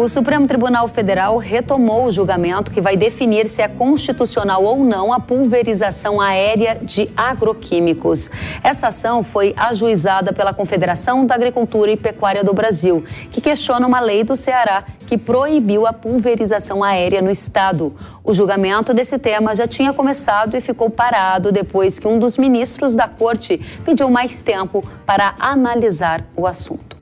O Supremo Tribunal Federal retomou o julgamento que vai definir se é constitucional ou não a pulverização aérea de agroquímicos. Essa ação foi ajuizada pela Confederação da Agricultura e Pecuária do Brasil, que questiona uma lei do Ceará que proibiu a pulverização aérea no estado. O julgamento desse tema já tinha começado e ficou parado depois que um dos ministros da corte pediu mais tempo para analisar o assunto.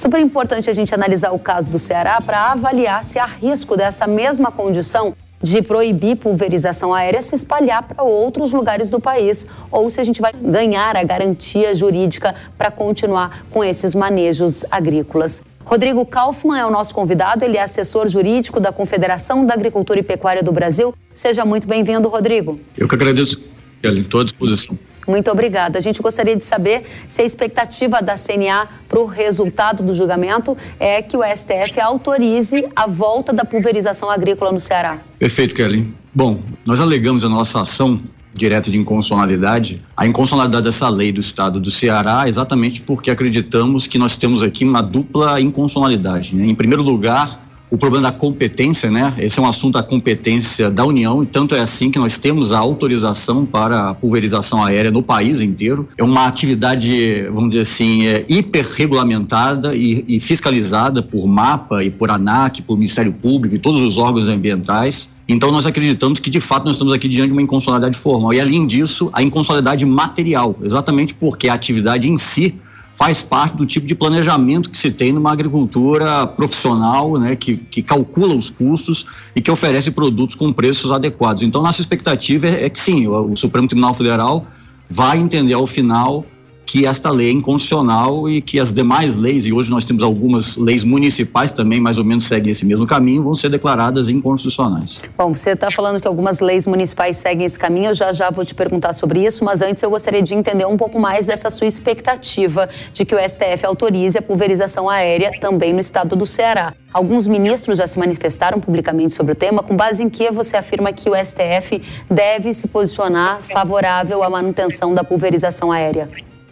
Super importante a gente analisar o caso do Ceará para avaliar se há risco dessa mesma condição de proibir pulverização aérea se espalhar para outros lugares do país ou se a gente vai ganhar a garantia jurídica para continuar com esses manejos agrícolas. Rodrigo Kaufmann é o nosso convidado, ele é assessor jurídico da Confederação da Agricultura e Pecuária do Brasil. Seja muito bem-vindo, Rodrigo. Eu que agradeço, Kelly, estou à disposição. Muito obrigada. A gente gostaria de saber se a expectativa da CNA para o resultado do julgamento é que o STF autorize a volta da pulverização agrícola no Ceará. Perfeito, Kelly. Bom, nós alegamos a nossa ação direta de inconstitucionalidade, a inconstitucionalidade dessa lei do Estado do Ceará, exatamente porque acreditamos que nós temos aqui uma dupla inconstitucionalidade. Né? Em primeiro lugar, o problema da competência, né? Esse é um assunto da competência da União, e tanto é assim que nós temos a autorização para a pulverização aérea no país inteiro. É uma atividade, vamos dizer assim, é, hiperregulamentada e, e fiscalizada por MAPA e por ANAC, por Ministério Público e todos os órgãos ambientais. Então, nós acreditamos que, de fato, nós estamos aqui diante de uma inconstitucionalidade formal. E, além disso, a inconstitucionalidade material, exatamente porque a atividade em si faz parte do tipo de planejamento que se tem numa agricultura profissional, né, que, que calcula os custos e que oferece produtos com preços adequados. Então, nossa expectativa é, é que sim, o, o Supremo Tribunal Federal vai entender ao final que esta lei é inconstitucional e que as demais leis, e hoje nós temos algumas leis municipais também, mais ou menos seguem esse mesmo caminho, vão ser declaradas inconstitucionais. Bom, você está falando que algumas leis municipais seguem esse caminho, eu já já vou te perguntar sobre isso, mas antes eu gostaria de entender um pouco mais dessa sua expectativa de que o STF autorize a pulverização aérea também no estado do Ceará. Alguns ministros já se manifestaram publicamente sobre o tema, com base em que você afirma que o STF deve se posicionar favorável à manutenção da pulverização aérea?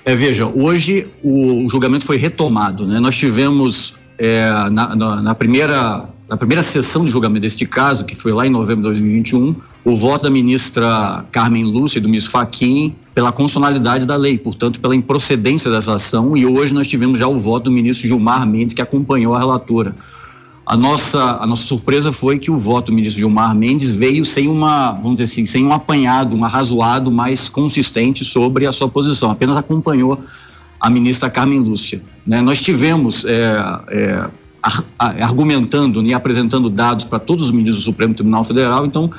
É, veja, hoje o julgamento foi retomado. Né? Nós tivemos é, na, na, na, primeira, na primeira sessão de julgamento deste caso, que foi lá em novembro de 2021, o voto da ministra Carmen Lúcia e do ministro Faquim pela constitucionalidade da lei, portanto, pela improcedência dessa ação, e hoje nós tivemos já o voto do ministro Gilmar Mendes, que acompanhou a relatora. A nossa, a nossa surpresa foi que o voto do ministro Gilmar Mendes veio sem uma, vamos dizer assim, sem um apanhado, um arrazoado mais consistente sobre a sua posição, apenas acompanhou a ministra Carmen Lúcia. Né? Nós tivemos é, é, argumentando e apresentando dados para todos os ministros do Supremo Tribunal Federal, então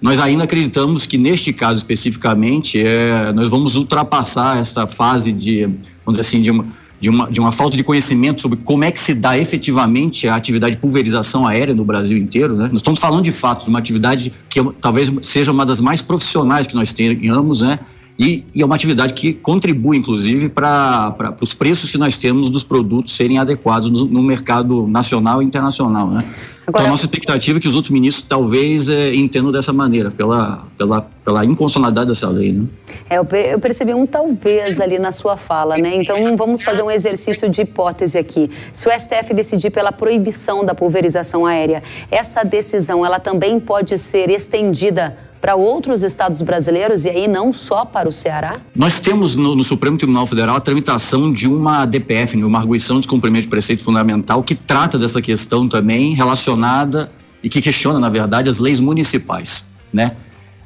nós ainda acreditamos que neste caso especificamente é, nós vamos ultrapassar essa fase de, vamos dizer assim, de uma de uma, de uma falta de conhecimento sobre como é que se dá efetivamente a atividade de pulverização aérea no Brasil inteiro. Né? Nós estamos falando de fato de uma atividade que talvez seja uma das mais profissionais que nós tenhamos, né? E, e, é uma atividade que contribui, inclusive, para os preços que nós temos dos produtos serem adequados no, no mercado nacional e internacional. Né? Agora, então, a nossa expectativa é que os outros ministros talvez é, entendam dessa maneira, pela, pela, pela inconstitucionalidade dessa lei. Né? É, eu, eu percebi um talvez ali na sua fala, né? Então, vamos fazer um exercício de hipótese aqui. Se o STF decidir pela proibição da pulverização aérea, essa decisão ela também pode ser estendida para outros estados brasileiros e aí não só para o Ceará? Nós temos no, no Supremo Tribunal Federal a tramitação de uma DPF, né, uma arguição de descumprimento de preceito fundamental, que trata dessa questão também relacionada e que questiona, na verdade, as leis municipais, né?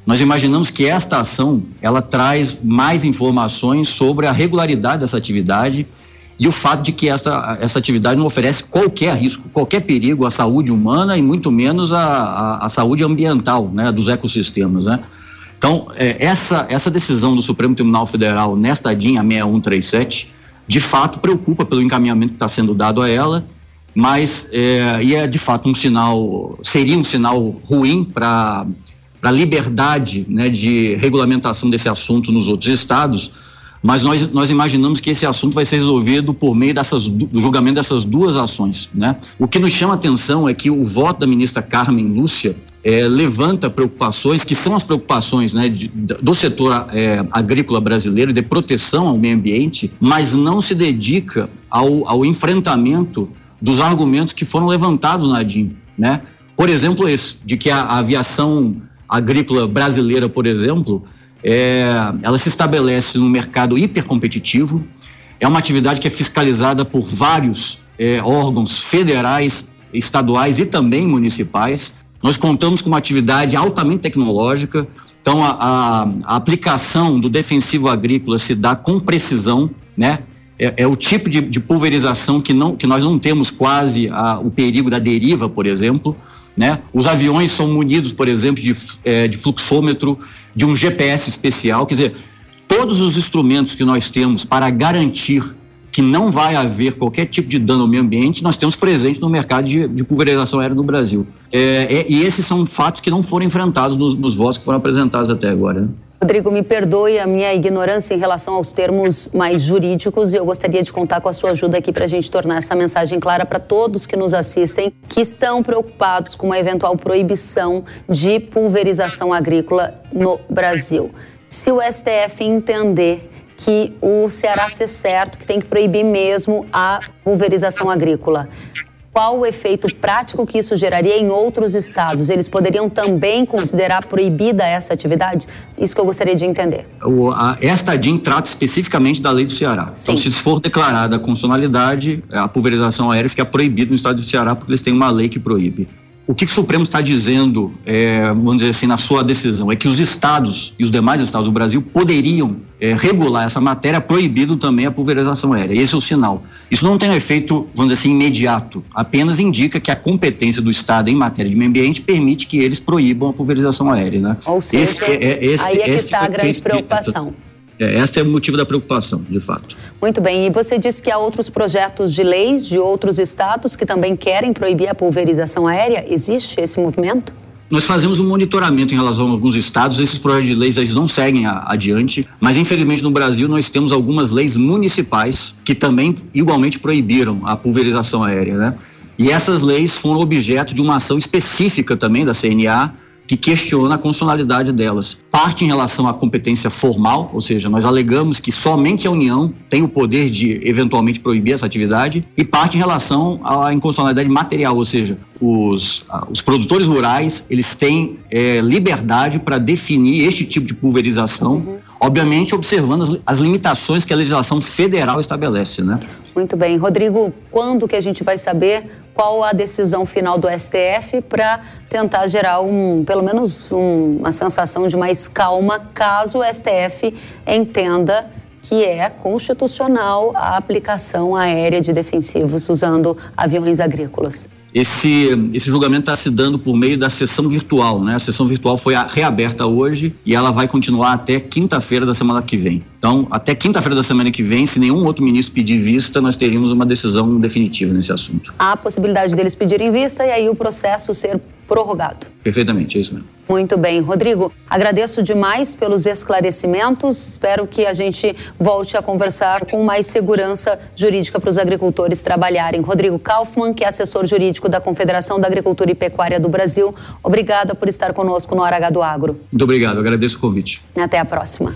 Nós imaginamos que esta ação ela traz mais informações sobre a regularidade dessa atividade e o fato de que essa, essa atividade não oferece qualquer risco, qualquer perigo à saúde humana e muito menos à, à, à saúde ambiental né, dos ecossistemas. Né? Então, é, essa, essa decisão do Supremo Tribunal Federal nesta DIN, a 6137, de fato preocupa pelo encaminhamento que está sendo dado a ela, mas é, e é de fato um sinal, seria um sinal ruim para a liberdade né, de regulamentação desse assunto nos outros estados, mas nós, nós imaginamos que esse assunto vai ser resolvido por meio dessas, do julgamento dessas duas ações. Né? O que nos chama a atenção é que o voto da ministra Carmen Lúcia é, levanta preocupações que são as preocupações né, de, do setor é, agrícola brasileiro de proteção ao meio ambiente, mas não se dedica ao, ao enfrentamento dos argumentos que foram levantados na ADIM, né? Por exemplo, esse, de que a, a aviação agrícola brasileira, por exemplo, é, ela se estabelece num mercado hipercompetitivo, é uma atividade que é fiscalizada por vários é, órgãos federais, estaduais e também municipais. Nós contamos com uma atividade altamente tecnológica, então a, a, a aplicação do defensivo agrícola se dá com precisão, né? É, é o tipo de, de, pulverização que, não, que nós não temos quase a, o perigo da deriva, por exemplo. Né? Os aviões são munidos, por exemplo, de, é, de fluxômetro, de um GPS especial. Quer dizer, todos os instrumentos que nós temos para garantir que não vai haver qualquer tipo de dano ao meio ambiente, nós temos presente no mercado de, de pulverização aérea no Brasil. É, é, e esses são fatos que não foram enfrentados nos, nos votos que foram apresentados até agora. Né? Rodrigo, me perdoe a minha ignorância em relação aos termos mais jurídicos e eu gostaria de contar com a sua ajuda aqui para a gente tornar essa mensagem clara para todos que nos assistem que estão preocupados com uma eventual proibição de pulverização agrícola no Brasil. Se o STF entender que o Ceará fez certo, que tem que proibir mesmo a pulverização agrícola, qual o efeito prático que isso geraria em outros estados? Eles poderiam também considerar proibida essa atividade? Isso que eu gostaria de entender. O, a, esta DIN trata especificamente da lei do Ceará. Sim. Então, se for declarada a constitucionalidade, a pulverização aérea fica proibida no estado do Ceará porque eles têm uma lei que proíbe. O que, que o Supremo está dizendo, é, vamos dizer assim, na sua decisão? É que os estados e os demais estados do Brasil poderiam é, regular essa matéria, proibindo também a pulverização aérea. Esse é o sinal. Isso não tem um efeito, vamos dizer assim, imediato, apenas indica que a competência do Estado em matéria de meio ambiente permite que eles proíbam a pulverização aérea. Né? Ou seja, esse, é, é esse, aí é que está a grande preocupação. É, este é o motivo da preocupação, de fato. Muito bem. E você disse que há outros projetos de leis de outros estados que também querem proibir a pulverização aérea. Existe esse movimento? Nós fazemos um monitoramento em relação a alguns estados. Esses projetos de leis eles não seguem a, adiante, mas infelizmente no Brasil nós temos algumas leis municipais que também igualmente proibiram a pulverização aérea, né? E essas leis foram objeto de uma ação específica também da CNA que questiona a constitucionalidade delas. Parte em relação à competência formal, ou seja, nós alegamos que somente a União tem o poder de eventualmente proibir essa atividade, e parte em relação à inconstitucionalidade material, ou seja, os, os produtores rurais eles têm é, liberdade para definir este tipo de pulverização. Uhum obviamente observando as, as, limitações que a legislação federal estabelece, né? Muito bem. Rodrigo, quando que a gente vai saber qual a decisão final do STF para tentar gerar um, pelo menos um, uma sensação de mais calma, caso o STF entenda que é constitucional a aplicação aérea de defensivos usando aviões agrícolas. Esse, esse julgamento está se dando por meio da sessão virtual, né? A sessão virtual foi reaberta hoje e ela vai continuar até quinta-feira da semana que vem. Então, até quinta-feira da semana que vem, se nenhum outro ministro pedir vista, nós teríamos uma decisão definitiva nesse assunto. Há a possibilidade deles pedirem vista e aí o processo ser prorrogado. Perfeitamente, é isso mesmo. Muito bem. Rodrigo, agradeço demais pelos esclarecimentos. Espero que a gente volte a conversar com mais segurança jurídica para os agricultores trabalharem. Rodrigo Kaufmann, que é assessor jurídico da Confederação da Agricultura e Pecuária do Brasil, obrigada por estar conosco no Hora H do Agro. Muito obrigado, agradeço o convite. Até a próxima.